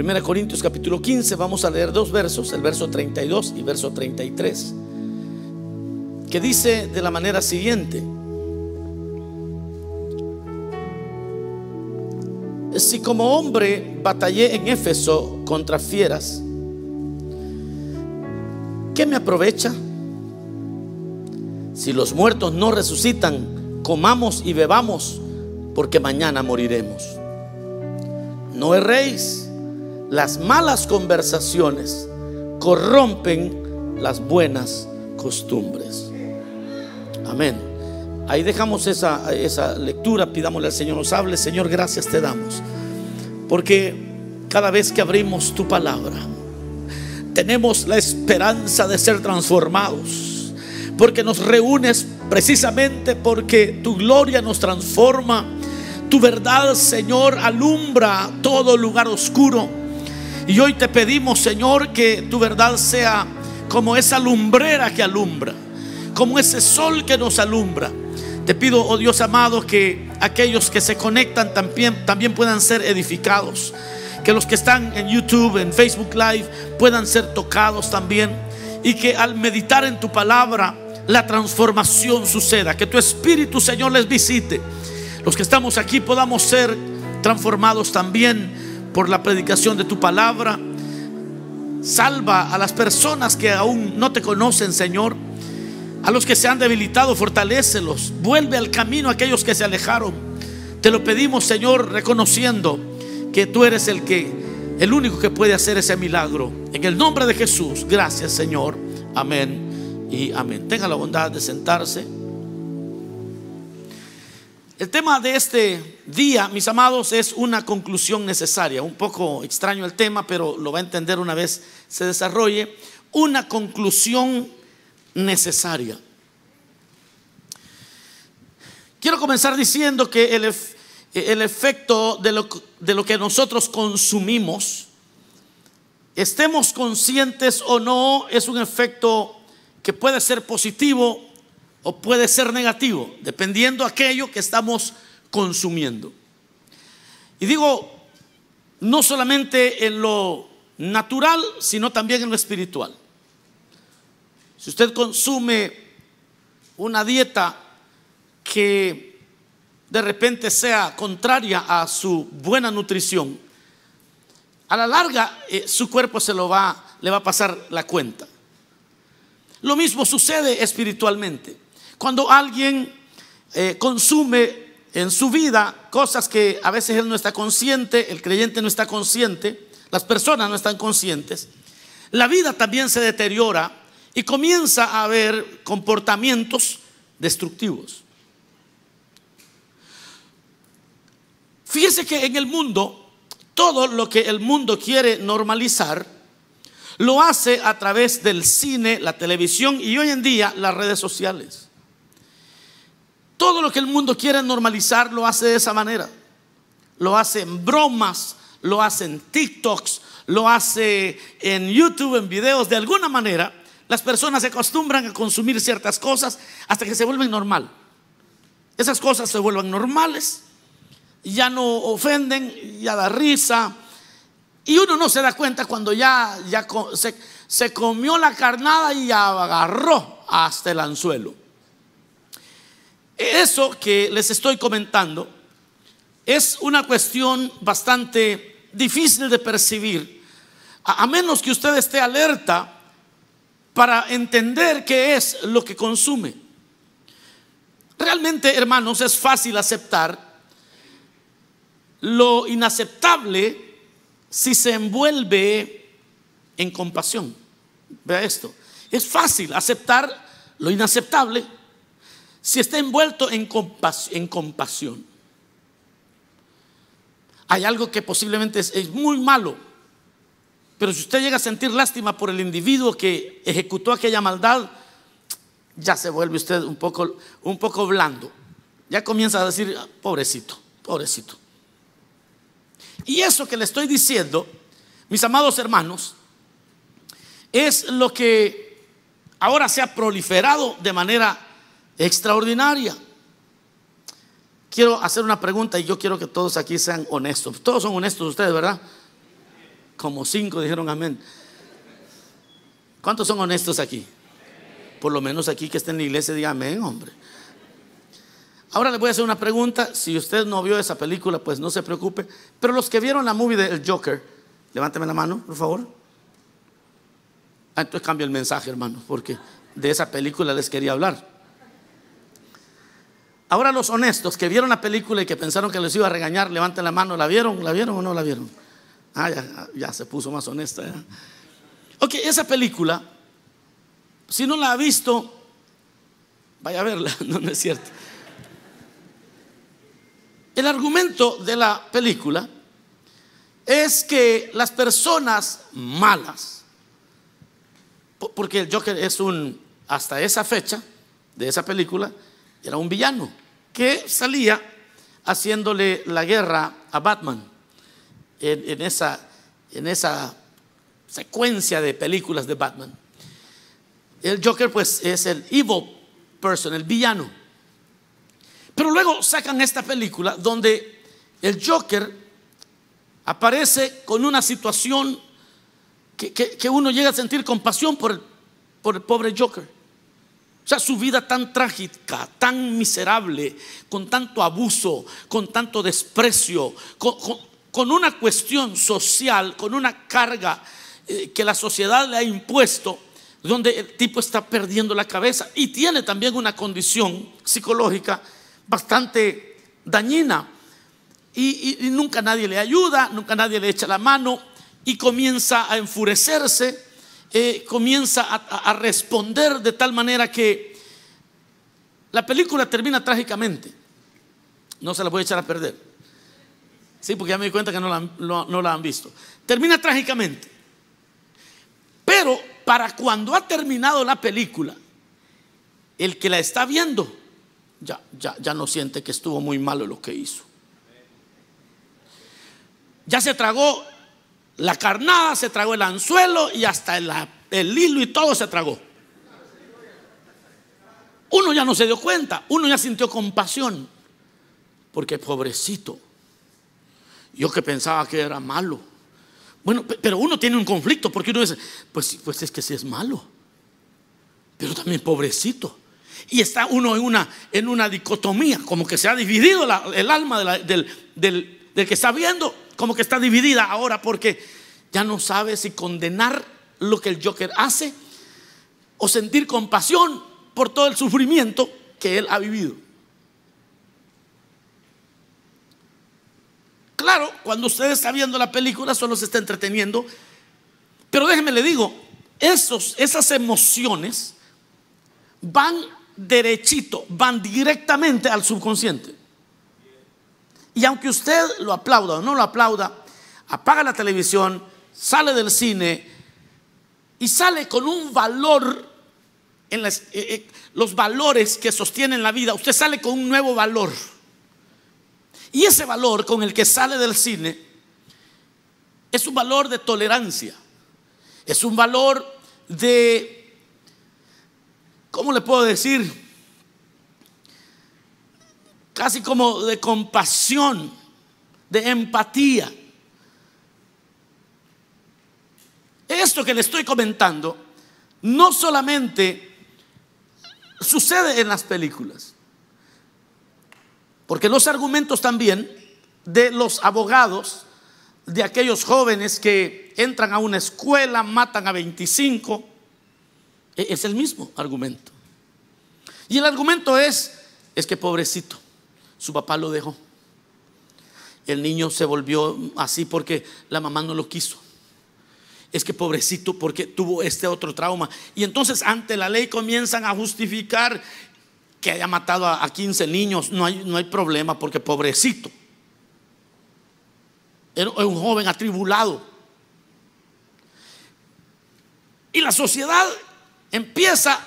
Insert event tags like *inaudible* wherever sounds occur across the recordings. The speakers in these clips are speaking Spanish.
1 Corintios capítulo 15, vamos a leer dos versos, el verso 32 y verso 33, que dice de la manera siguiente. Si como hombre batallé en Éfeso contra fieras, ¿qué me aprovecha? Si los muertos no resucitan, comamos y bebamos, porque mañana moriremos. No erréis, las malas conversaciones corrompen las buenas costumbres. Amén. Ahí dejamos esa, esa lectura, pidámosle al Señor nos hable. Señor, gracias te damos. Porque cada vez que abrimos tu palabra, tenemos la esperanza de ser transformados porque nos reúnes precisamente porque tu gloria nos transforma. Tu verdad, Señor, alumbra todo lugar oscuro. Y hoy te pedimos, Señor, que tu verdad sea como esa lumbrera que alumbra, como ese sol que nos alumbra. Te pido, oh Dios amado, que aquellos que se conectan también, también puedan ser edificados. Que los que están en YouTube, en Facebook Live, puedan ser tocados también. Y que al meditar en tu palabra, la transformación suceda, que tu Espíritu, Señor, les visite. Los que estamos aquí podamos ser transformados también por la predicación de tu palabra. Salva a las personas que aún no te conocen, Señor. A los que se han debilitado, fortalecelos. Vuelve al camino a aquellos que se alejaron. Te lo pedimos, Señor, reconociendo que tú eres el que el único que puede hacer ese milagro. En el nombre de Jesús, gracias, Señor. Amén y amén. Tenga la bondad de sentarse. El tema de este día, mis amados, es una conclusión necesaria. Un poco extraño el tema, pero lo va a entender una vez se desarrolle. Una conclusión necesaria. Quiero comenzar diciendo que el, el efecto de lo, de lo que nosotros consumimos, estemos conscientes o no, es un efecto que puede ser positivo o puede ser negativo, dependiendo aquello que estamos consumiendo. Y digo, no solamente en lo natural, sino también en lo espiritual. Si usted consume una dieta que de repente sea contraria a su buena nutrición, a la larga eh, su cuerpo se lo va, le va a pasar la cuenta. Lo mismo sucede espiritualmente. Cuando alguien eh, consume en su vida cosas que a veces él no está consciente, el creyente no está consciente, las personas no están conscientes, la vida también se deteriora y comienza a haber comportamientos destructivos. Fíjese que en el mundo, todo lo que el mundo quiere normalizar, lo hace a través del cine, la televisión y hoy en día las redes sociales. Todo lo que el mundo quiere normalizar lo hace de esa manera. Lo hace en bromas, lo hace en TikToks, lo hace en YouTube, en videos. De alguna manera, las personas se acostumbran a consumir ciertas cosas hasta que se vuelven normal. Esas cosas se vuelven normales, ya no ofenden, ya da risa, y uno no se da cuenta cuando ya, ya se, se comió la carnada y agarró hasta el anzuelo. Eso que les estoy comentando es una cuestión bastante difícil de percibir, a, menos que usted esté alerta para entender qué es lo que consume. Realmente, hermanos, es fácil aceptar lo inaceptable si se envuelve en compasión. Vea esto. Es fácil aceptar lo inaceptable si está envuelto en, compasión. Hay algo que posiblemente es, muy malo, pero si usted llega a sentir lástima por el individuo que ejecutó aquella maldad, ya se vuelve usted un poco, un poco blando. Ya comienza a decir, ah, pobrecito, pobrecito. Y eso que le estoy diciendo, mis amados hermanos, es lo que ahora se ha proliferado de manera extraordinaria. Quiero hacer una pregunta y yo quiero que todos aquí sean honestos. Todos son honestos ustedes, ¿verdad? Como cinco dijeron amén. ¿Cuántos son honestos aquí? Por lo menos aquí que estén en la iglesia diga amén, hombre. Ahora le voy a hacer una pregunta. Si usted no vio esa película, pues no se preocupe. Pero los que vieron la movie del Joker, levánteme la mano, por favor. Ah, entonces cambio el mensaje, hermano, porque de esa película les quería hablar. Ahora los honestos que vieron la película y que pensaron que les iba a regañar, levanten la mano. ¿La vieron? ¿La vieron o no la vieron? Ah, ya, se puso más honesta. Ok, esa película, si no la ha visto, vaya a verla, *laughs* no, no es cierto. El argumento de la película es que las personas malas, porque el Joker es un, hasta esa fecha de esa película, era un villano que salía haciéndole la guerra a Batman en, esa, en esa secuencia de películas de Batman. El Joker pues es el evil person, el villano. Pero luego sacan esta película donde el Joker aparece con una situación que, uno llega a sentir compasión por por el pobre Joker. O sea, su vida tan trágica, tan miserable, con tanto abuso, con tanto desprecio, con, una cuestión social, con una carga eh, que la sociedad le ha impuesto, donde el tipo está perdiendo la cabeza y tiene también una condición psicológica bastante dañina. Y, y, nunca nadie le ayuda, nunca nadie le echa la mano y comienza a enfurecerse eh, comienza a, responder de tal manera que la película termina trágicamente. No se la voy a echar a perder. Sí, porque ya me di cuenta que no la, no la han visto. Termina trágicamente. Pero para cuando ha terminado la película, el que la está viendo ya, ya, ya no siente que estuvo muy malo lo que hizo. Ya se tragó la carnada, se tragó el anzuelo y hasta el, hilo y todo se tragó. Uno ya no se dio cuenta, uno ya sintió compasión, porque pobrecito, yo que pensaba que era malo. Bueno, pero uno tiene un conflicto, porque uno dice, pues, pues es que sí es malo, pero también pobrecito. Y está uno en una, en una dicotomía, como que se ha dividido el alma del, del que está viendo como que está dividida ahora porque ya no sabe si condenar lo que el Joker hace o sentir compasión por todo el sufrimiento que él ha vivido. Claro, cuando usted está viendo la película solo se está entreteniendo, pero déjeme le digo, esos, esas emociones van derechito, van directamente al subconsciente. Y aunque usted lo aplauda o no lo aplauda, apaga la televisión, sale del cine y sale con un valor en eh, eh, los valores que sostienen la vida. Usted sale con un nuevo valor. Y ese valor con el que sale del cine es un valor de tolerancia. Es un valor de, ¿cómo le puedo decir? Casi como de compasión, de empatía. Esto que le estoy comentando no solamente sucede en las películas, porque los argumentos también de los abogados, de aquellos jóvenes que entran a una escuela, matan a 25, e-, es el mismo argumento. Y el argumento es, es que pobrecito, su papá lo dejó. El niño se volvió así porque la mamá no lo quiso. Es que pobrecito porque tuvo este otro trauma. Y entonces ante la ley comienzan a justificar que haya matado a 15 niños. No hay, no hay problema porque pobrecito. Es un joven atribulado. Y la sociedad empieza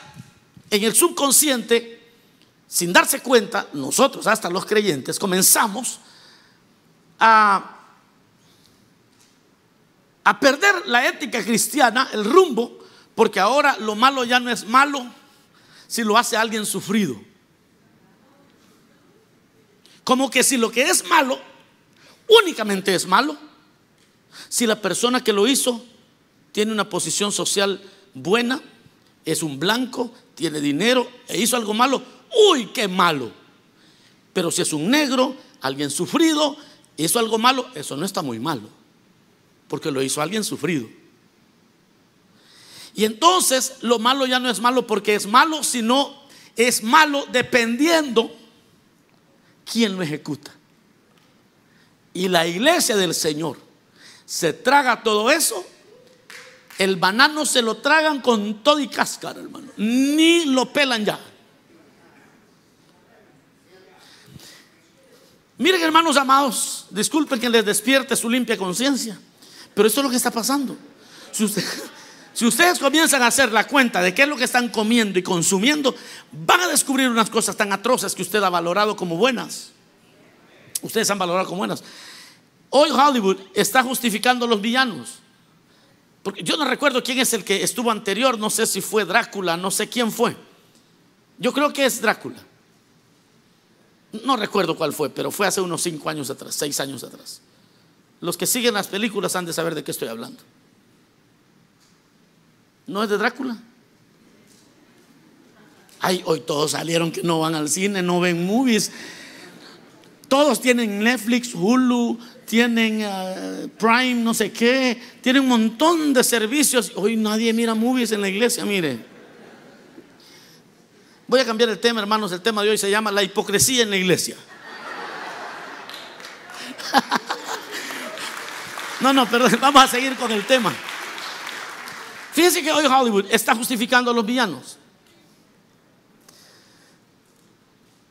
en el subconsciente sin darse cuenta, nosotros, hasta los creyentes, comenzamos a, a perder la ética cristiana, el rumbo, porque ahora lo malo ya no es malo si lo hace alguien sufrido. Como que si lo que es malo únicamente es malo, si la persona que lo hizo tiene una posición social buena, es un blanco, tiene dinero e hizo algo malo, uy, qué malo. Pero si es un negro, alguien sufrido, hizo algo malo, eso no está muy malo, porque lo hizo alguien sufrido. Y entonces lo malo ya no es malo porque es malo, sino es malo dependiendo quién lo ejecuta. Y la iglesia del Señor se traga todo eso. El banano se lo tragan con todo y cáscara, hermano. Ni lo pelan ya. Miren, hermanos amados, disculpen que les despierte su limpia conciencia, pero esto es lo que está pasando. Si, *laughs* si, ustedes comienzan a hacer la cuenta de qué es lo que están comiendo y consumiendo, van a descubrir unas cosas tan atroces que usted ha valorado como buenas. Ustedes han valorado como buenas. Hoy Hollywood está justificando a los villanos. Porque yo no recuerdo quién es el que estuvo anterior, no sé si fue Drácula, no sé quién fue. Yo creo que es Drácula. No recuerdo cuál fue, pero fue hace unos cinco años atrás, seis años atrás. Los que siguen las películas han de saber de qué estoy hablando. ¿No es de Drácula? Ay, hoy todos salieron que no van al cine, no ven movies. Todos tienen Netflix, Hulu, tienen eh, Prime, no sé qué, tienen un montón de servicios. Hoy nadie mira movies en la iglesia, mire. Voy a cambiar el tema, hermanos. El tema de hoy se llama la hipocresía en la iglesia. *laughs* No, no, pero vamos a seguir con el tema. Fíjense que hoy Hollywood está justificando a los villanos.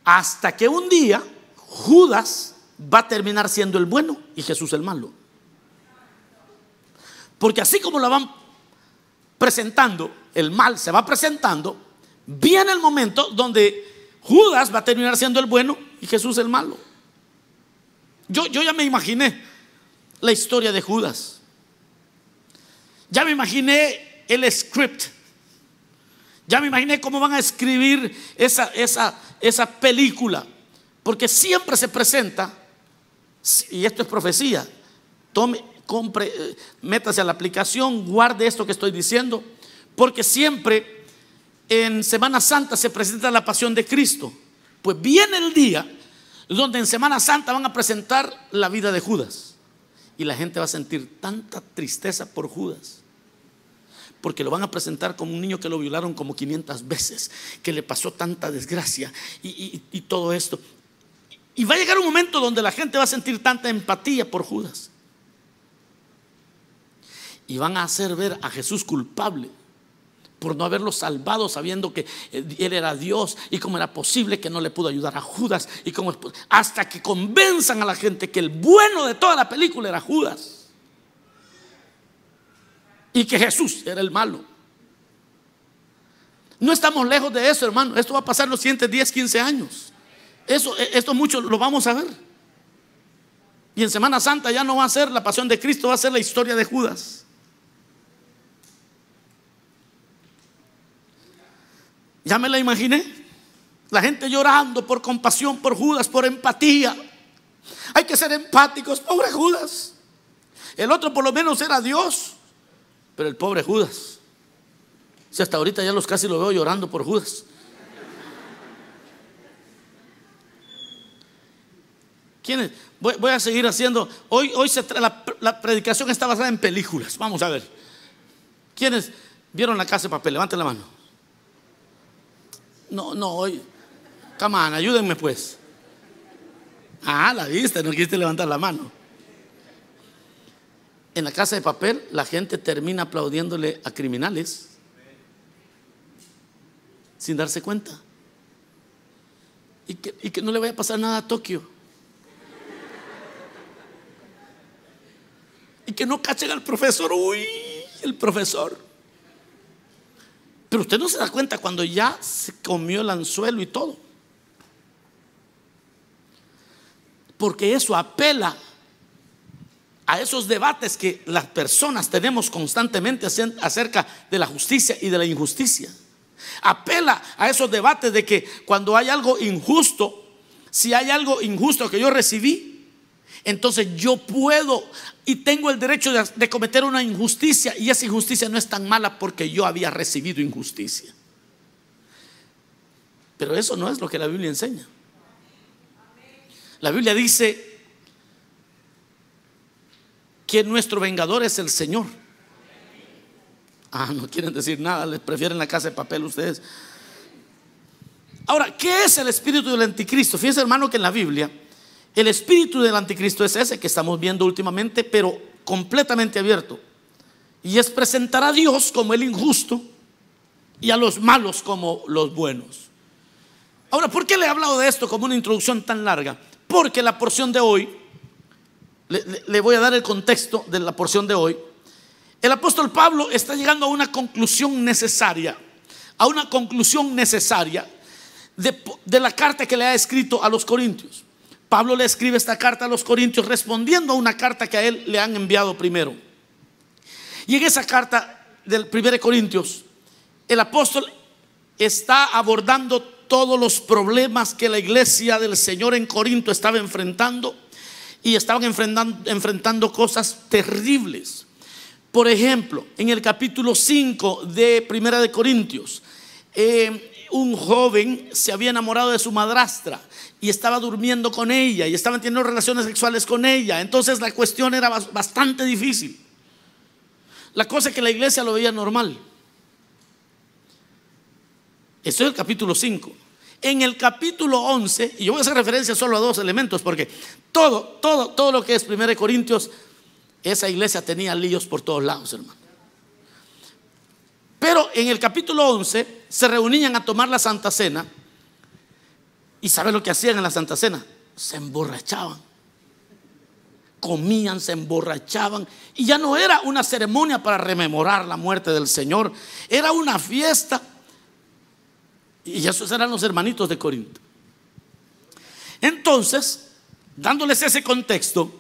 Hasta que un día Judas va a terminar siendo el bueno y Jesús el malo. Porque así como lo van presentando, el mal se va presentando, viene el momento donde Judas va a terminar siendo el bueno y Jesús el malo. Yo, yo ya me imaginé la historia de Judas. Ya me imaginé el script. Ya me imaginé cómo van a escribir esa, esa, esa película. Porque siempre se presenta, y esto es profecía, tome, compre, eh, métase a la aplicación, guarde esto que estoy diciendo, porque siempre en Semana Santa se presenta la pasión de Cristo. Pues viene el día donde en Semana Santa van a presentar la vida de Judas. Y la gente va a sentir tanta tristeza por Judas. Porque lo van a presentar como un niño que lo violaron como 500 veces, que le pasó tanta desgracia y, y todo esto. Y va a llegar un momento donde la gente va a sentir tanta empatía por Judas. Y van a hacer ver a Jesús culpable por no haberlo salvado sabiendo que él era Dios y cómo era posible que no le pudo ayudar a Judas y cómo hasta que convenzan a la gente que el bueno de toda la película era Judas y que Jesús era el malo. No estamos lejos de eso, hermano. Esto va a pasar los siguientes 10, 15 años. Eso, esto mucho lo vamos a ver. Y en Semana Santa ya no va a ser la pasión de Cristo, va a ser la historia de Judas. Ya me la imaginé. La gente llorando por compasión por Judas, por empatía. Hay que ser empáticos, pobre Judas. El otro por lo menos era Dios, pero el pobre Judas. Si hasta ahorita ya los casi lo veo llorando por Judas. ¿Quiénes? Voy, a seguir haciendo. Hoy, hoy se la, la, predicación está basada en películas. Vamos a ver. ¿Quiénes vieron la casa de papel? Levanten la mano. No, no, hoy. Come ayúdenme pues. Ah, la viste, no quisiste levantar la mano. En la casa de papel, la gente termina aplaudiéndole a criminales sin darse cuenta. Y que, y que no le vaya a pasar nada a Tokio. Y que no cachen al profesor. Uy, el profesor. Pero usted no se da cuenta cuando ya se comió el anzuelo y todo. Porque eso apela a esos debates que las personas tenemos constantemente acerca de la justicia y de la injusticia. Apela a esos debates de que cuando hay algo injusto, si hay algo injusto que yo recibí, entonces yo puedo y tengo el derecho de, cometer una injusticia y esa injusticia no es tan mala porque yo había recibido injusticia. Pero eso no es lo que la Biblia enseña. La Biblia dice que nuestro vengador es el Señor. Ah, no quieren decir nada, les prefieren la casa de papel ustedes. Ahora, ¿qué es el espíritu del anticristo? Fíjense hermano que en la Biblia el espíritu del anticristo es ese que estamos viendo últimamente, pero completamente abierto. Y es presentar a Dios como el injusto y a los malos como los buenos. Ahora, ¿por qué le he hablado de esto como una introducción tan larga? Porque la porción de hoy, le, voy a dar el contexto de la porción de hoy. El apóstol Pablo está llegando a una conclusión necesaria, a una conclusión necesaria de la carta que le ha escrito a los Corintios. Pablo le escribe esta carta a los Corintios respondiendo a una carta que a él le han enviado primero. Y en esa carta del 1 Corintios, el apóstol está abordando todos los problemas que la iglesia del Señor en Corinto estaba enfrentando y estaban enfrentando, cosas terribles. Por ejemplo, en el capítulo 5 de Primera de Corintios, eh, un joven se había enamorado de su madrastra y estaba durmiendo con ella y estaban teniendo relaciones sexuales con ella. Entonces la cuestión era bastante difícil. La cosa es que la iglesia lo veía normal. Eso es el capítulo 5. En el capítulo 11, y yo voy a hacer referencia solo a dos elementos, porque todo, todo, todo lo que es 1 Corintios, esa iglesia tenía líos por todos lados, hermano. Pero en el capítulo 11 se reunían a tomar la Santa Cena ¿Y sabe lo que hacían en la Santa Cena? Se emborrachaban. Comían, se emborrachaban. Y ya no era una ceremonia para rememorar la muerte del Señor. Era una fiesta. Y esos eran los hermanitos de Corinto. Entonces, dándoles ese contexto,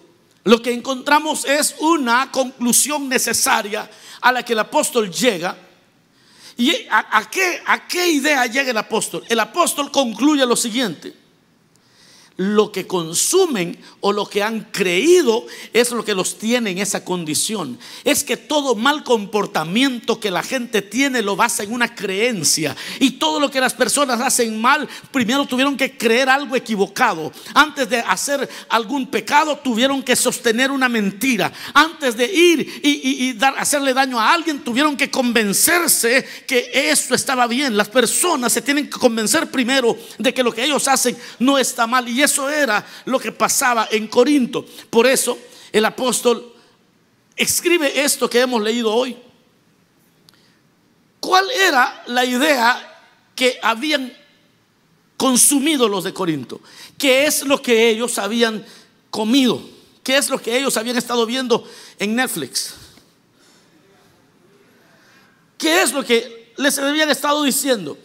lo que encontramos es una conclusión necesaria a la que el apóstol llega ¿Y a, qué, a qué idea llega el apóstol? El apóstol concluye lo siguiente lo que consumen o lo que han creído es lo que los tiene en esa condición. Es que todo mal comportamiento que la gente tiene lo basa en una creencia. Y todo lo que las personas hacen mal, primero tuvieron que creer algo equivocado. Antes de hacer algún pecado, tuvieron que sostener una mentira. Antes de ir y, hacerle daño a alguien, tuvieron que convencerse que eso estaba bien. Las personas se tienen que convencer primero de que lo que ellos hacen no está mal. Y eso era lo que pasaba en Corinto. Por eso el apóstol escribe esto que hemos leído hoy. ¿Cuál era la idea que habían consumido los de Corinto? ¿Qué es lo que ellos habían comido? ¿Qué es lo que ellos habían estado viendo en Netflix? ¿Qué es lo que les habían estado diciendo?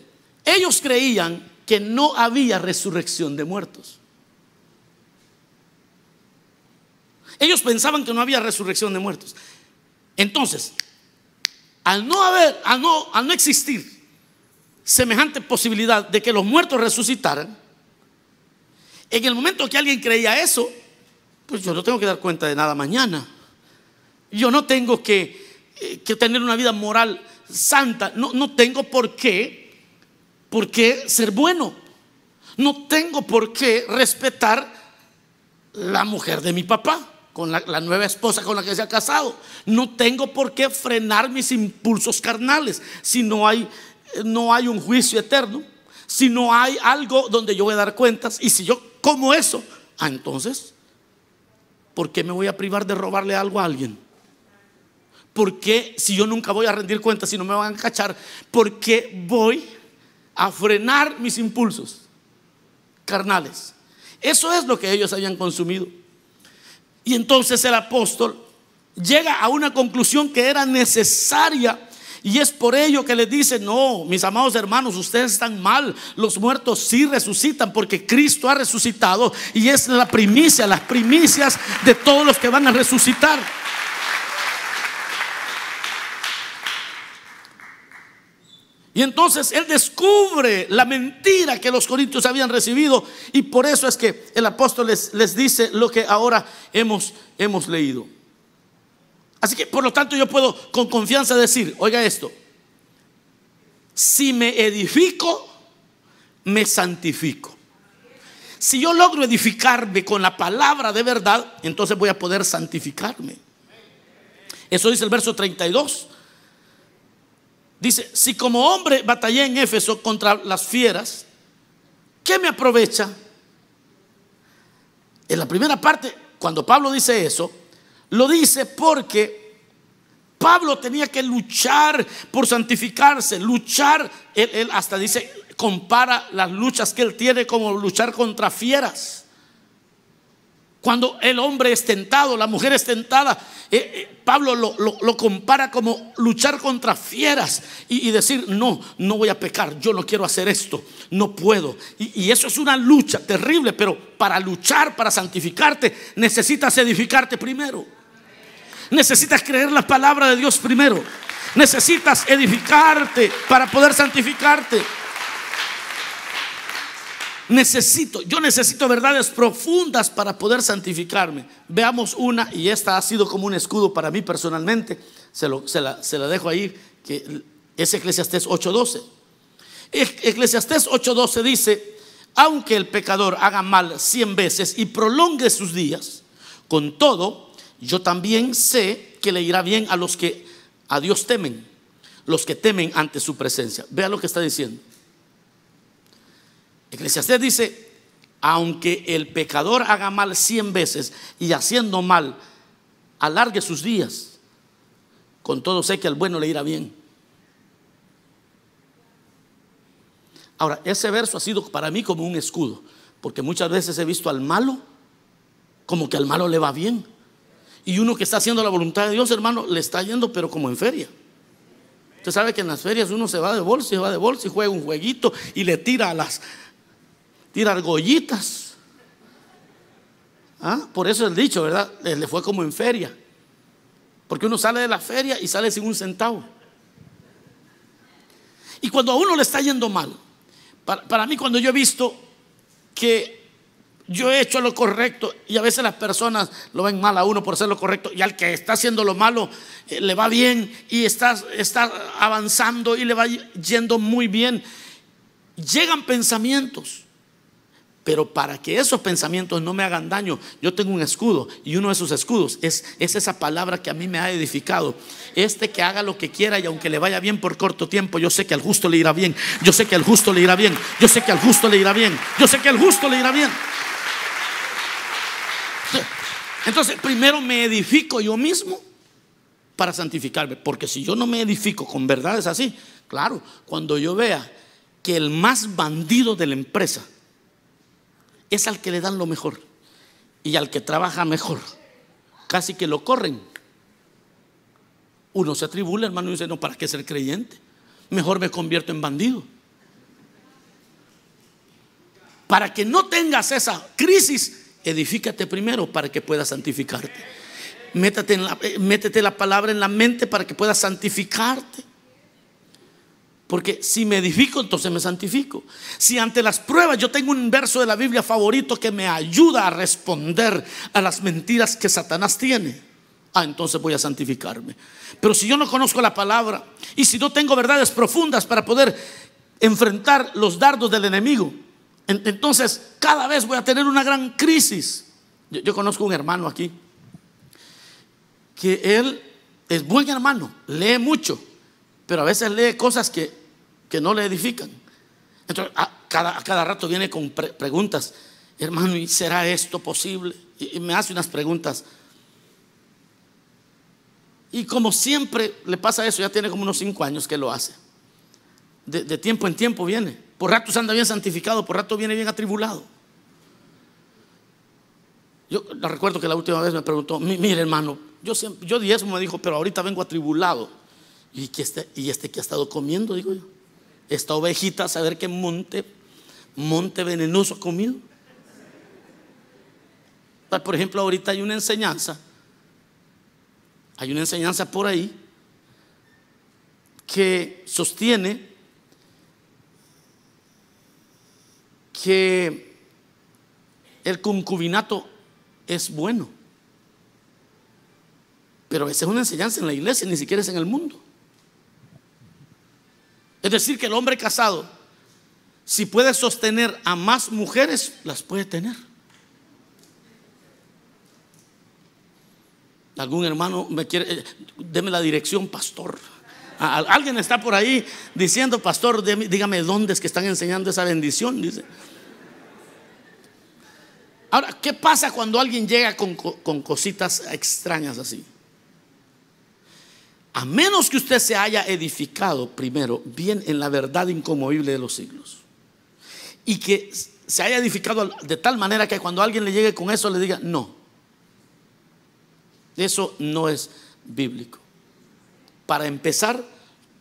Ellos creían que no había resurrección de muertos. Ellos pensaban que no había resurrección de muertos. Entonces, al no haber, al no, al no existir semejante posibilidad de que los muertos resucitaran, en el momento que alguien creía eso, pues yo no tengo que dar cuenta de nada mañana. Yo no tengo que, eh, que tener una vida moral santa. No, no tengo por qué, por qué ser bueno. No tengo por qué respetar la mujer de mi papá con la, nueva esposa con la que se ha casado. No tengo por qué frenar mis impulsos carnales si no hay, no hay un juicio eterno, si no hay algo donde yo voy a dar cuentas y si yo como eso, ah, entonces, ¿por qué me voy a privar de robarle algo a alguien? ¿Por qué si yo nunca voy a rendir cuentas, si no me van a cachar, por qué voy a frenar mis impulsos carnales? Eso es lo que ellos habían consumido. Y entonces el apóstol llega a una conclusión que era necesaria. Y es por ello que le dice, no, mis amados hermanos, ustedes están mal. Los muertos sí resucitan porque Cristo ha resucitado y es la primicia, las primicias de todos los que van a resucitar. Y entonces él descubre la mentira que los corintios habían recibido y por eso es que el apóstol les, les dice lo que ahora hemos, hemos leído. Así que por lo tanto yo puedo con confianza decir, oiga esto, si me edifico, me santifico. Si yo logro edificarme con la palabra de verdad, entonces voy a poder santificarme. Eso dice el verso 32. Dice, si como hombre batallé en Éfeso contra las fieras, ¿qué me aprovecha? En la primera parte, cuando Pablo dice eso, lo dice porque Pablo tenía que luchar por santificarse, luchar, él, hasta dice, compara las luchas que él tiene como luchar contra fieras. Cuando el hombre es tentado, la mujer es tentada, eh, eh, Pablo lo, compara como luchar contra fieras y, decir, no, no voy a pecar, yo no quiero hacer esto, no puedo. Y, y eso es una lucha terrible, pero para luchar, para santificarte, necesitas edificarte primero. Necesitas creer la palabra de Dios primero. Necesitas edificarte para poder santificarte. Necesito, yo necesito verdades profundas para poder santificarme. Veamos una, y esta ha sido como un escudo para mí personalmente. Se, la, se la, dejo ahí, que es Eclesiastés 8:12. Eclesiastés 8:12 dice, aunque el pecador haga mal cien veces y prolongue sus días, con todo, yo también sé que le irá bien a los que a Dios temen, los que temen ante su presencia. Vea lo que está diciendo. Eclesiastés dice, aunque el pecador haga mal cien veces y haciendo mal alargue sus días, con todo sé que al bueno le irá bien. Ahora, ese verso ha sido para mí como un escudo, porque muchas veces he visto al malo como que al malo le va bien. Y uno que está haciendo la voluntad de Dios, hermano, le está yendo, pero como en feria. Usted sabe que en las ferias uno se va de bolsa y va de bolsa y juega un jueguito y le tira a las, tira argollitas. ¿Ah? Por eso el dicho, ¿verdad? Le fue como en feria. Porque uno sale de la feria y sale sin un centavo. Y cuando a uno le está yendo mal, para, mí cuando yo he visto que yo he hecho lo correcto y a veces las personas lo ven mal a uno por hacer lo correcto y al que está haciendo lo malo eh, le va bien y está, está avanzando y le va yendo muy bien, llegan pensamientos pero para que esos pensamientos no me hagan daño, yo tengo un escudo y uno de esos escudos es, es, esa palabra que a mí me ha edificado. Este que haga lo que quiera y aunque le vaya bien por corto tiempo, yo sé que al justo le irá bien. Yo sé que al justo le irá bien. Yo sé que al justo le irá bien. Yo sé que al justo le irá bien. Entonces, primero me edifico yo mismo para santificarme. Porque si yo no me edifico con verdades así, claro, cuando yo vea que el más bandido de la empresa es al que le dan lo mejor y al que trabaja mejor. Casi que lo corren. Uno se atribula, hermano, y dice, no, ¿para qué ser creyente? Mejor me convierto en bandido. Para que no tengas esa crisis, edifícate primero para que puedas santificarte. Métete, en la, eh, métete la palabra en la mente para que puedas santificarte. Porque si me edifico, entonces me santifico. Si ante las pruebas yo tengo un verso de la Biblia favorito que me ayuda a responder a las mentiras que Satanás tiene, ah, entonces voy a santificarme. Pero si yo no conozco la palabra y si no tengo verdades profundas para poder enfrentar los dardos del enemigo, entonces cada vez voy a tener una gran crisis. Yo, yo conozco un hermano aquí que él es buen hermano, lee mucho pero a veces lee cosas que, no le edifican. Entonces, a cada, cada rato viene con preguntas, hermano, ¿y será esto posible? Y, me hace unas preguntas. Y como siempre le pasa eso, ya tiene como unos cinco años que lo hace. De, tiempo en tiempo viene. Por ratos anda bien santificado, por rato viene bien atribulado. Yo recuerdo que la última vez me preguntó, mire hermano, yo, siempre, yo diezmo me dijo, pero ahorita vengo atribulado. ¿Y, este, y este que ha estado comiendo, digo yo. Esta ovejita, a saber qué monte, monte venenoso ha comido. Ah, por ejemplo, ahorita hay una enseñanza. Hay una enseñanza por ahí que sostiene que el concubinato es bueno. Pero esa es una enseñanza en la iglesia, ni siquiera es en el mundo. Es decir, que el hombre casado, si puede sostener a más mujeres, las puede tener. Algún hermano me quiere, eh, deme la dirección, pastor. Alguien está por ahí diciendo, pastor, dígame dónde es que están enseñando esa bendición, dice. Ahora, ¿qué pasa cuando alguien llega con, con cositas extrañas así? A menos que usted se haya edificado primero bien en la verdad incomovible de los siglos. Y que se haya edificado de tal manera que cuando alguien le llegue con eso le diga, no, eso no es bíblico. Para empezar,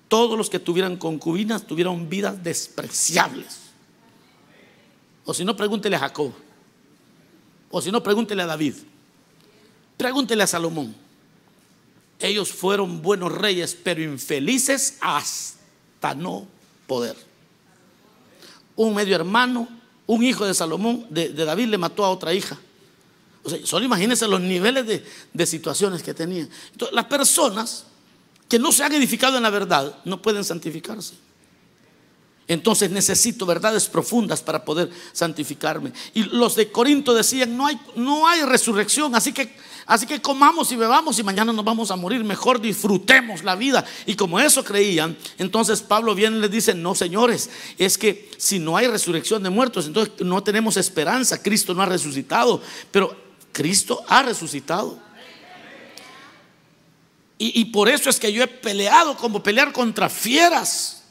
todos los que tuvieran concubinas tuvieron vidas despreciables. O si no, pregúntele a Jacob. O si no, pregúntele a David. Pregúntele a Salomón. Ellos fueron buenos reyes, pero infelices hasta no poder. Un medio hermano, un hijo de Salomón, de, David, le mató a otra hija. O sea, solo imagínense los niveles de, de situaciones que tenían. Entonces, las personas que no se han edificado en la verdad no pueden santificarse. Entonces necesito verdades profundas para poder santificarme. Y los de Corinto decían, no hay, no hay resurrección, así que, así que comamos y bebamos y mañana nos vamos a morir, mejor disfrutemos la vida. Y como eso creían, entonces Pablo viene y les dice, no señores, es que si no hay resurrección de muertos, entonces no tenemos esperanza, Cristo no ha resucitado, pero Cristo ha resucitado. Y, y por eso es que yo he peleado como pelear contra fieras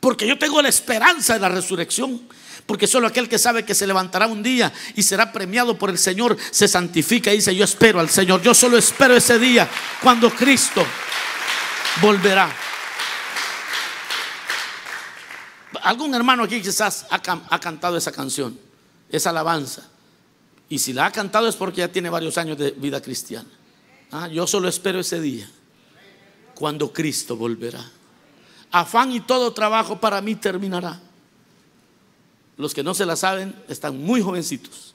porque yo tengo la esperanza de la resurrección. Porque solo aquel que sabe que se levantará un día y será premiado por el Señor se santifica y dice, yo espero al Señor. Yo solo espero ese día cuando Cristo volverá. Algún hermano aquí quizás ha, cantado esa canción, esa alabanza. Y si la ha cantado es porque ya tiene varios años de vida cristiana. Ah, yo solo espero ese día cuando Cristo volverá afán y todo trabajo para mí terminará. Los que no se la saben están muy jovencitos.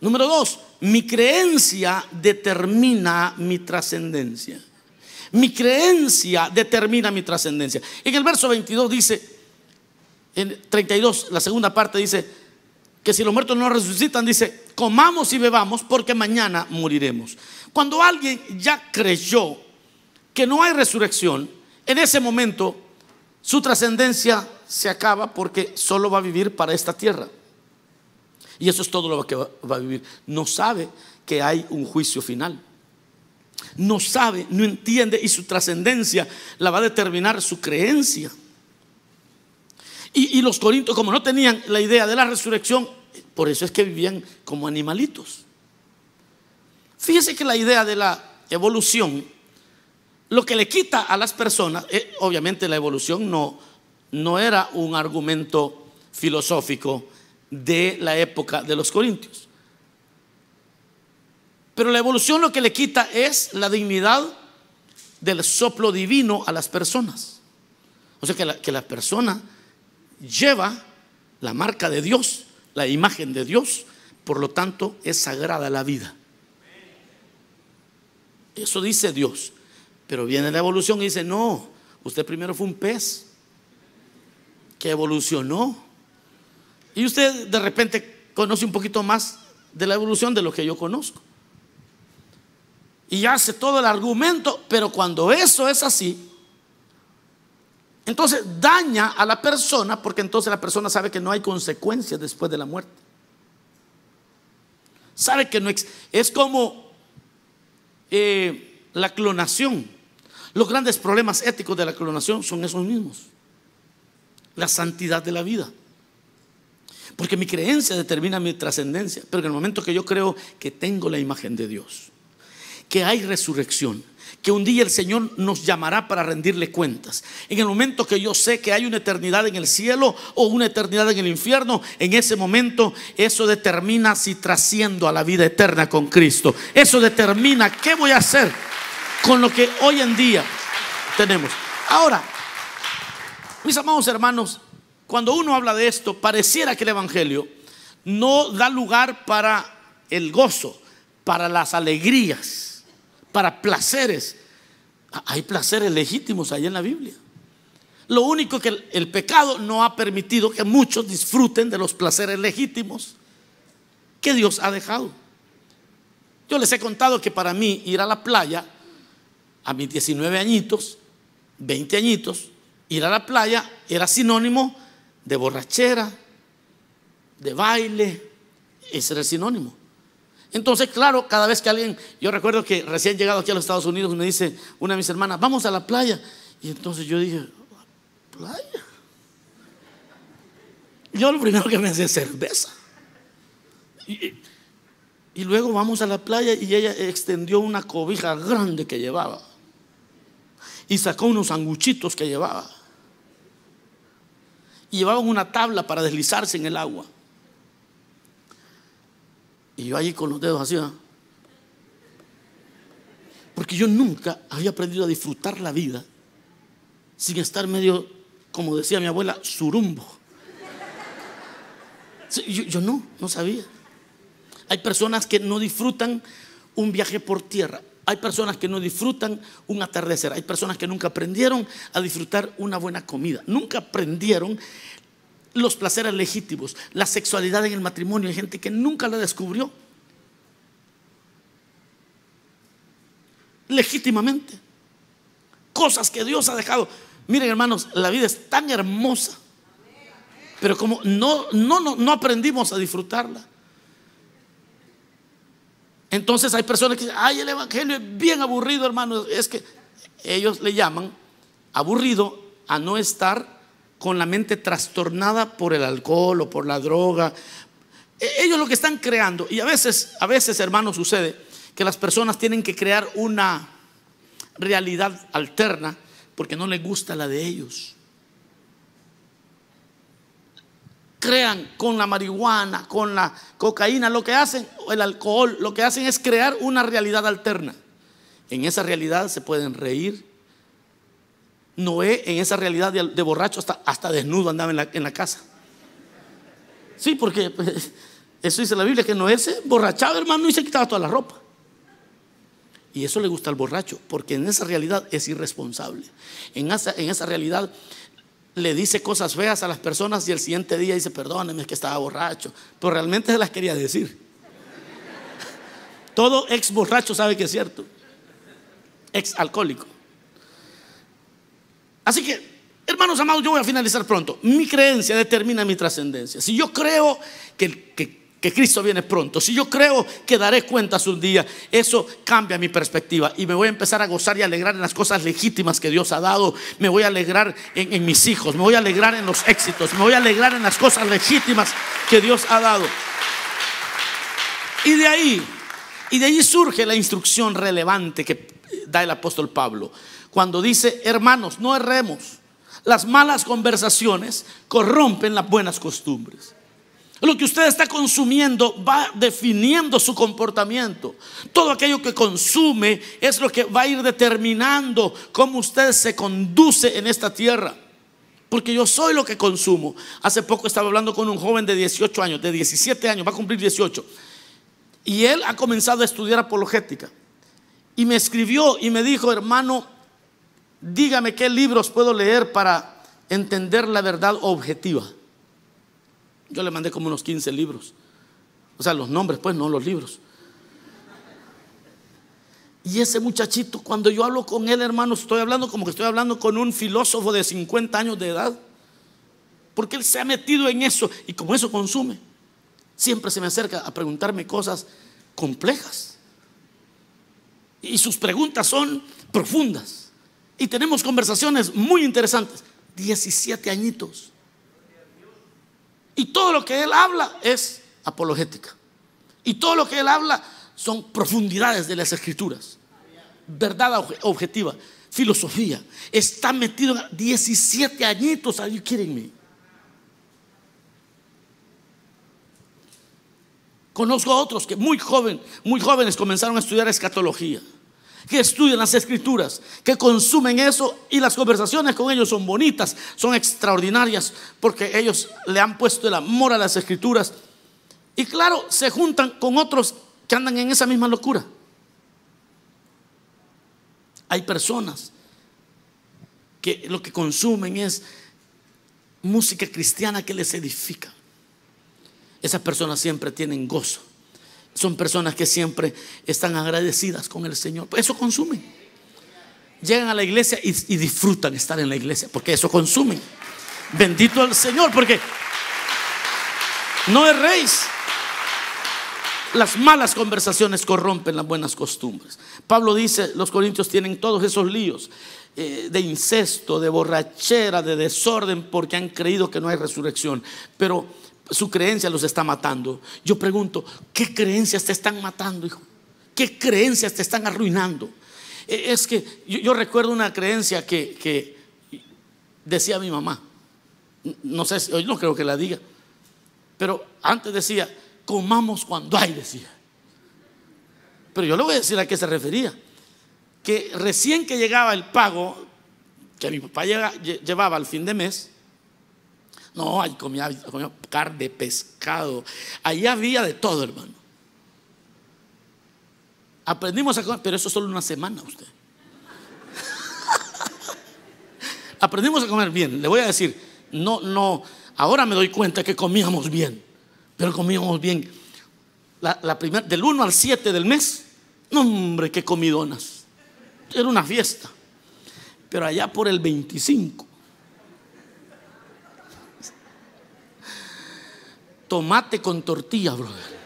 Número dos, mi creencia determina mi trascendencia. Mi creencia determina mi trascendencia. En el verso 22 dice, en 32, la segunda parte dice, que si los muertos no resucitan, dice, comamos y bebamos porque mañana moriremos. Cuando alguien ya creyó que no hay resurrección, en ese momento su trascendencia se acaba porque solo va a vivir para esta tierra. Y eso es todo lo que va a vivir. No sabe que hay un juicio final. No sabe, no entiende y su trascendencia la va a determinar su creencia. Y, los corintios, como no tenían la idea de la resurrección, por eso es que vivían como animalitos. Fíjese que la idea de la evolución lo que le quita a las personas, eh, obviamente la evolución no, no era un argumento filosófico de la época de los corintios. Pero la evolución lo que le quita es la dignidad del soplo divino a las personas. O sea que que la persona lleva la marca de Dios, la imagen de Dios, por lo tanto es sagrada la vida. Eso dice Dios. Pero viene la evolución y dice, no, usted primero fue un pez que evolucionó. Y usted de repente conoce un poquito más de la evolución de lo que yo conozco. Y hace todo el argumento, pero cuando eso es así, entonces daña a la persona porque entonces la persona sabe que no hay consecuencias después de la muerte. Sabe que no es como eh, la clonación. Los grandes problemas éticos de la clonación son esos mismos. La santidad de la vida. Porque mi creencia determina mi trascendencia. Pero en el momento que yo creo que tengo la imagen de Dios, que hay resurrección, que un día el Señor nos llamará para rendirle cuentas. En el momento que yo sé que hay una eternidad en el cielo o una eternidad en el infierno, en ese momento eso determina si trasciendo a la vida eterna con Cristo. Eso determina qué voy a hacer con lo que hoy en día tenemos. Ahora, mis amados hermanos, cuando uno habla de esto, pareciera que el Evangelio no da lugar para el gozo, para las alegrías, para placeres. Hay placeres legítimos ahí en la Biblia. Lo único que el, pecado no ha permitido que muchos disfruten de los placeres legítimos que Dios ha dejado. Yo les he contado que para mí ir a la playa a mis 19 añitos, 20 añitos, ir a la playa era sinónimo de borrachera, de baile, ese era el sinónimo. Entonces, claro, cada vez que alguien, yo recuerdo que recién llegado aquí a los Estados Unidos, me dice una de mis hermanas, vamos a la playa. Y entonces yo dije, ¿playa? Yo lo primero que me hace es cerveza. Y, y luego vamos a la playa y ella extendió una cobija grande que llevaba. Y sacó unos sanguchitos que llevaba. Y llevaban una tabla para deslizarse en el agua. Y yo allí con los dedos así. Porque yo nunca había aprendido a disfrutar la vida sin estar medio, como decía mi abuela, surumbo. Yo no, no sabía. Hay personas que no disfrutan un viaje por tierra. Hay personas que no disfrutan un atardecer. Hay personas que nunca aprendieron a disfrutar una buena comida. Nunca aprendieron los placeres legítimos, la sexualidad en el matrimonio. Hay gente que nunca la descubrió legítimamente. Cosas que Dios ha dejado. Miren hermanos, la vida es tan hermosa. Pero como no, no, no, no aprendimos a disfrutarla. Entonces hay personas que dicen, ay, el Evangelio es bien aburrido, hermano. Es que ellos le llaman aburrido a no estar con la mente trastornada por el alcohol o por la droga. E, ellos lo que están creando, y a veces, a veces, hermanos, sucede que las personas tienen que crear una realidad alterna porque no les gusta la de ellos. Crean con la marihuana, con la cocaína, lo que hacen, el alcohol, lo que hacen es crear una realidad alterna. En esa realidad se pueden reír, Noé en esa realidad de, borracho hasta, hasta, desnudo andaba en la, casa. Sí, porque pues, eso dice la Biblia, que Noé se borrachaba, hermano, y se quitaba toda la ropa. Y eso le gusta al borracho, porque en esa realidad es irresponsable. En esa, en esa realidad le dice cosas feas a las personas y el siguiente día dice, perdóneme, es que estaba borracho. Pero realmente se las quería decir. *laughs* Todo ex borracho sabe que es cierto. Ex alcohólico. Así que, hermanos amados, yo voy a finalizar pronto. Mi creencia determina mi trascendencia. Si yo creo que, que, Cristo viene pronto, si yo creo que daré cuentas un día, eso cambia mi perspectiva y me voy a empezar a gozar y alegrar en las cosas legítimas que Dios ha dado. Me voy a alegrar en, en mis hijos, me voy a alegrar en los éxitos, me voy a alegrar en las cosas legítimas que Dios ha dado. Y de ahí, y de ahí surge la instrucción relevante que da el apóstol Pablo cuando dice, hermanos, no erremos. Las malas conversaciones corrompen las buenas costumbres. Lo que usted está consumiendo va definiendo su comportamiento. Todo aquello que consume es lo que va a ir determinando cómo usted se conduce en esta tierra. Porque yo soy lo que consumo. Hace poco estaba hablando con un joven de 18 años, de 17 años, va a cumplir 18. Y él ha comenzado a estudiar apologética. Y me escribió y me dijo, hermano, dígame qué libros puedo leer para entender la verdad objetiva. Yo le mandé como unos 15 libros. O sea, los nombres, pues, no los libros. Y ese muchachito, cuando yo hablo con él, hermano, estoy hablando como que estoy hablando con un filósofo de 50 años de edad. Porque él se ha metido en eso y como eso consume, siempre se me acerca a preguntarme cosas complejas. Y sus preguntas son profundas. Y tenemos conversaciones muy interesantes. 17 añitos. Y todo lo que él habla es apologética. Y todo lo que él habla son profundidades de las escrituras. Verdad objetiva, filosofía. Está metido en 17 añitos. Are you kidding me? Conozco a otros que muy joven, muy jóvenes comenzaron a estudiar escatología. Que estudian las escrituras, que consumen eso y las conversaciones con ellos son bonitas, son extraordinarias, porque ellos le han puesto el amor a las escrituras. Y claro, se juntan con otros que andan en esa misma locura. Hay personas que lo que consumen es música cristiana que les edifica. Esas personas siempre tienen gozo. Son personas que siempre están agradecidas con el Señor. Eso consumen. Llegan a la iglesia y, disfrutan estar en la iglesia porque eso consumen. Bendito al Señor porque no erréis. Las malas conversaciones corrompen las buenas costumbres. Pablo dice, los corintios tienen todos esos líos eh, de incesto, de borrachera, de desorden, porque han creído que no hay resurrección. Pero su creencia los está matando. Yo pregunto, ¿qué creencias te están matando, hijo? ¿Qué creencias te están arruinando? E, es que yo, recuerdo una creencia que, decía mi mamá. No sé, hoy no creo que la diga. Pero antes decía, comamos cuando hay, decía. Pero yo le voy a decir a qué se refería. Que recién que llegaba el pago, que mi papá llevaba al fin de mes, no, ahí comía, comía carne, pescado. Ahí había de todo, hermano. Aprendimos a comer, pero eso solo una semana usted. *laughs* Aprendimos a comer bien. Le voy a decir, no, no, ahora me doy cuenta que comíamos bien, pero comíamos bien. La, la del 1 al 7 del mes, hombre, qué comidonas. Era una fiesta. Pero allá por el 25, tomate con tortilla, brother.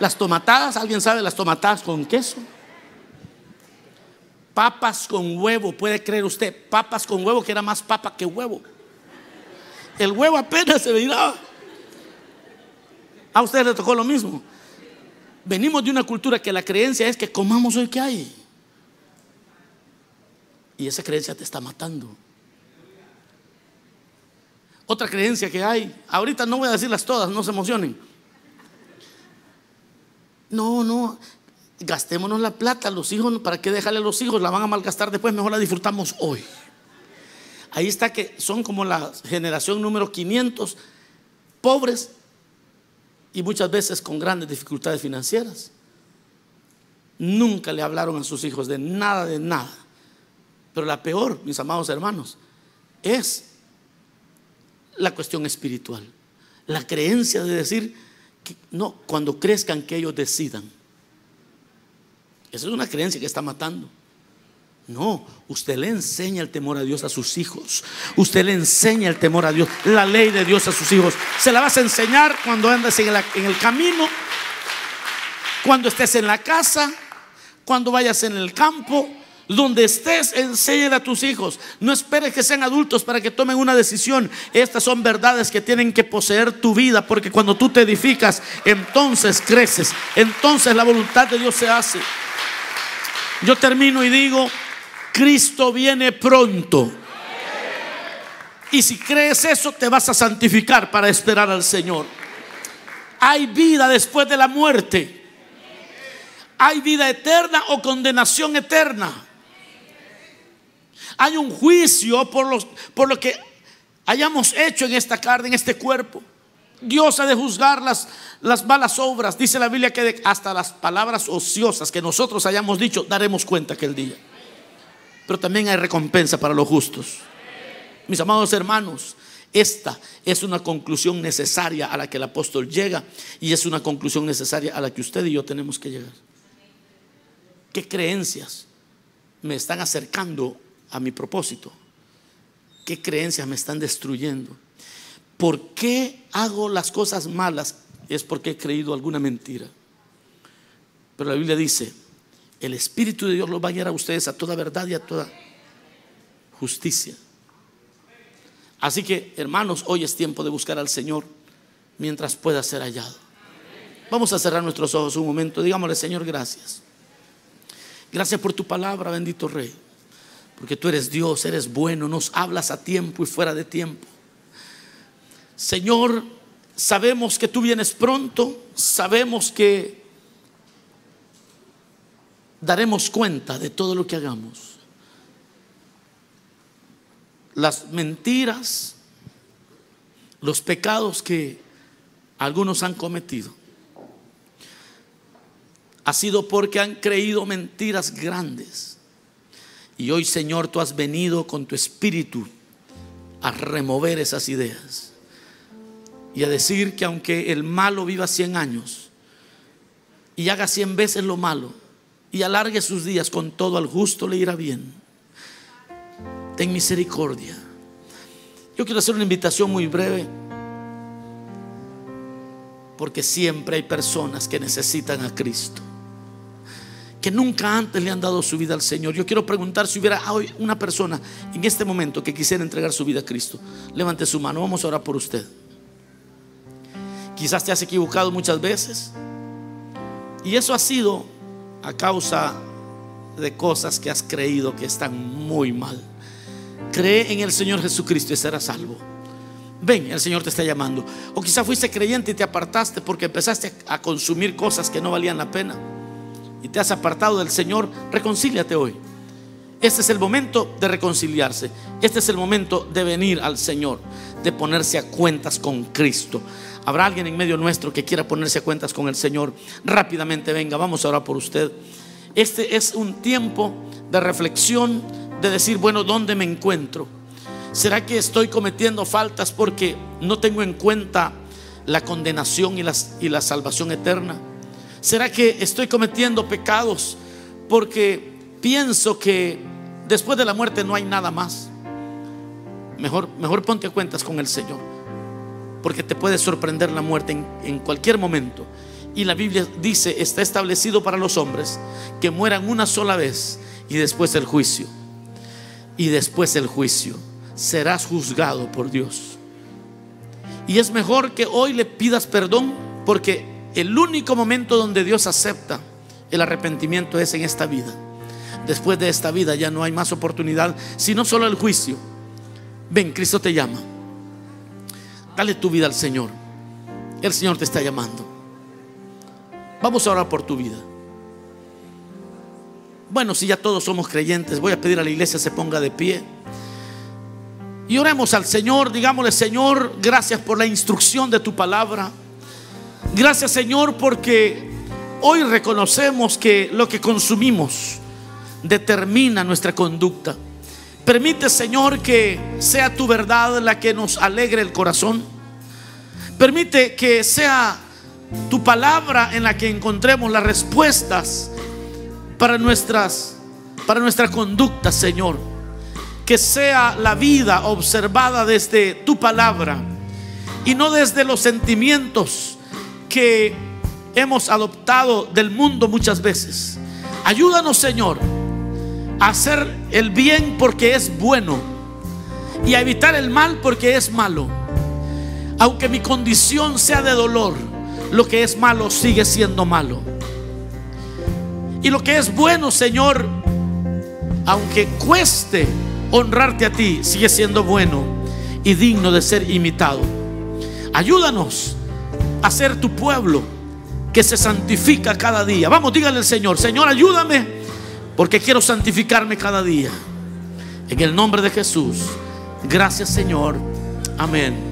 Las tomatadas, ¿alguien sabe las tomatadas con queso? Papas con huevo, puede creer usted, papas con huevo que era más papa que huevo. El huevo apenas se veía. A usted le tocó lo mismo. Venimos de una cultura que la creencia es que comamos hoy que hay. Y esa creencia te está matando. Otra creencia que hay, ahorita no voy a decirlas todas, no se emocionen. No, no, gastémonos la plata, los hijos, ¿para qué dejarle a los hijos? La van a malgastar después, mejor la disfrutamos hoy. Ahí está que son como la generación número 500, pobres y muchas veces con grandes dificultades financieras. Nunca le hablaron a sus hijos de nada, de nada. Pero la peor, mis amados hermanos, es la cuestión espiritual. La creencia de decir que no, cuando crezcan que ellos decidan. Esa es una creencia que está matando. No, usted le enseña el temor a Dios a sus hijos. Usted le enseña el temor a Dios, la ley de Dios a sus hijos. Se la vas a enseñar cuando andes en, en el camino, cuando estés en la casa, cuando vayas en el campo, donde estés, enséñale a tus hijos. No esperes que sean adultos para que tomen una decisión. Estas son verdades que tienen que poseer tu vida, porque cuando tú te edificas, entonces creces. Entonces la voluntad de Dios se hace. Yo termino y digo, Cristo viene pronto. Y si crees eso, te vas a santificar para esperar al Señor. Hay vida después de la muerte. Hay vida eterna o condenación eterna. Hay un juicio por, los, por lo que hayamos hecho en esta carne, en este cuerpo. Dios ha de juzgar las, las malas obras. Dice la Biblia que hasta las palabras ociosas que nosotros hayamos dicho, daremos cuenta aquel día. Pero también hay recompensa para los justos. Mis amados hermanos, esta es una conclusión necesaria a la que el apóstol llega y es una conclusión necesaria a la que usted y yo tenemos que llegar. ¿Qué creencias me están acercando a mi propósito? ¿Qué creencias me están destruyendo? ¿Por qué hago las cosas malas? Es porque he creído alguna mentira. Pero la Biblia dice, el Espíritu de Dios los va a guiar a ustedes a toda verdad y a toda justicia. Así que, hermanos, hoy es tiempo de buscar al Señor mientras pueda ser hallado. Vamos a cerrar nuestros ojos un momento. Digámosle, Señor, gracias. Gracias por tu palabra, bendito Rey porque tú eres Dios, eres bueno, nos hablas a tiempo y fuera de tiempo. Señor, sabemos que tú vienes pronto, sabemos que daremos cuenta de todo lo que hagamos. Las mentiras, los pecados que algunos han cometido, ha sido porque han creído mentiras grandes. Y hoy, Señor, tú has venido con tu espíritu a remover esas ideas y a decir que aunque el malo viva 100 años y haga 100 veces lo malo y alargue sus días con todo al justo le irá bien. Ten misericordia. Yo quiero hacer una invitación muy breve porque siempre hay personas que necesitan a Cristo que nunca antes le han dado su vida al Señor. Yo quiero preguntar si hubiera hoy una persona en este momento que quisiera entregar su vida a Cristo. Levante su mano, vamos a orar por usted. Quizás te has equivocado muchas veces. Y eso ha sido a causa de cosas que has creído que están muy mal. Cree en el Señor Jesucristo y serás salvo. Ven, el Señor te está llamando. O quizás fuiste creyente y te apartaste porque empezaste a consumir cosas que no valían la pena y te has apartado del Señor, reconcíliate hoy. Este es el momento de reconciliarse. Este es el momento de venir al Señor, de ponerse a cuentas con Cristo. Habrá alguien en medio nuestro que quiera ponerse a cuentas con el Señor. Rápidamente venga, vamos a orar por usted. Este es un tiempo de reflexión, de decir, bueno, ¿dónde me encuentro? ¿Será que estoy cometiendo faltas porque no tengo en cuenta la condenación y, y la salvación eterna? ¿Será que estoy cometiendo pecados porque pienso que después de la muerte no hay nada más? Mejor, mejor ponte a cuentas con el Señor, porque te puede sorprender la muerte en, en cualquier momento. Y la Biblia dice, está establecido para los hombres que mueran una sola vez y después el juicio. Y después el juicio. Serás juzgado por Dios. Y es mejor que hoy le pidas perdón porque el único momento donde Dios acepta el arrepentimiento es en esta vida. Después de esta vida ya no hay más oportunidad, sino solo el juicio. Ven, Cristo te llama. Dale tu vida al Señor. El Señor te está llamando. Vamos a orar por tu vida. Bueno, si ya todos somos creyentes, voy a pedir a la iglesia se ponga de pie. Y oremos al Señor, digámosle, Señor, gracias por la instrucción de tu palabra. Gracias Señor porque hoy reconocemos que lo que consumimos determina nuestra conducta. Permite Señor que sea tu verdad la que nos alegre el corazón. Permite que sea tu palabra en la que encontremos las respuestas para nuestras para nuestra conducta, Señor. Que sea la vida observada desde tu palabra y no desde los sentimientos que hemos adoptado del mundo muchas veces. Ayúdanos, Señor, a hacer el bien porque es bueno y a evitar el mal porque es malo. Aunque mi condición sea de dolor, lo que es malo sigue siendo malo. Y lo que es bueno, Señor, aunque cueste honrarte a ti, sigue siendo bueno y digno de ser imitado. Ayúdanos a ser tu pueblo que se santifica cada día. Vamos, dígale al Señor, Señor, ayúdame porque quiero santificarme cada día. En el nombre de Jesús. Gracias, Señor. Amén.